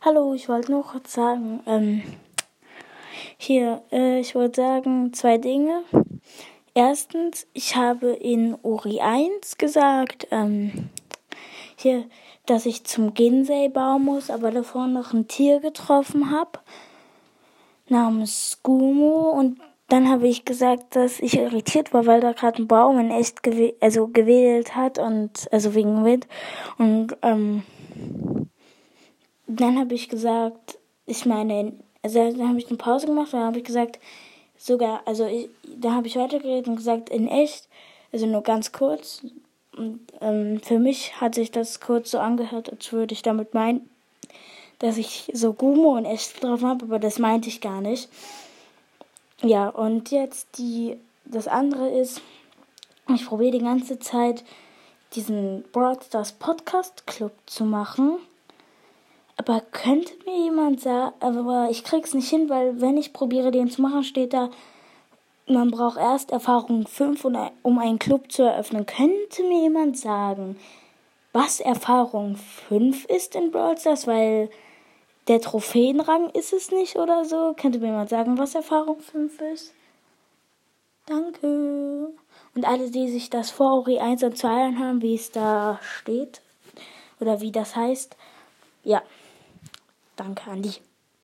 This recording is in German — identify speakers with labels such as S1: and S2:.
S1: Hallo, ich wollte nur kurz sagen, ähm, hier, äh, ich wollte sagen zwei Dinge. Erstens, ich habe in Ori 1 gesagt, ähm, hier, dass ich zum Ginsei-Baum muss, aber davor noch ein Tier getroffen habe, namens Gumo. Und dann habe ich gesagt, dass ich irritiert war, weil da gerade ein Baum in echt gew also gewählt hat und also wegen Wind. Und ähm, dann habe ich gesagt, ich meine, also dann habe ich eine Pause gemacht, dann habe ich gesagt, sogar, also ich, da habe ich weitergeredet und gesagt, in echt, also nur ganz kurz. Und ähm, für mich hat sich das kurz so angehört, als würde ich damit meinen, dass ich so Gumo und echt drauf habe, aber das meinte ich gar nicht. Ja, und jetzt die, das andere ist, ich probiere die ganze Zeit diesen Broadstars Podcast Club zu machen. Aber könnte mir jemand sagen, aber ich krieg's nicht hin, weil wenn ich probiere, den zu machen, steht da, man braucht erst Erfahrung 5, um einen Club zu eröffnen. Könnte mir jemand sagen, was Erfahrung 5 ist in Brawl Stars? Weil der Trophäenrang ist es nicht oder so. Könnte mir jemand sagen, was Erfahrung 5 ist? Danke. Und alle, die sich das vor Ori 1 und 2 anhören, wie es da steht oder wie das heißt, ja. Danke an die.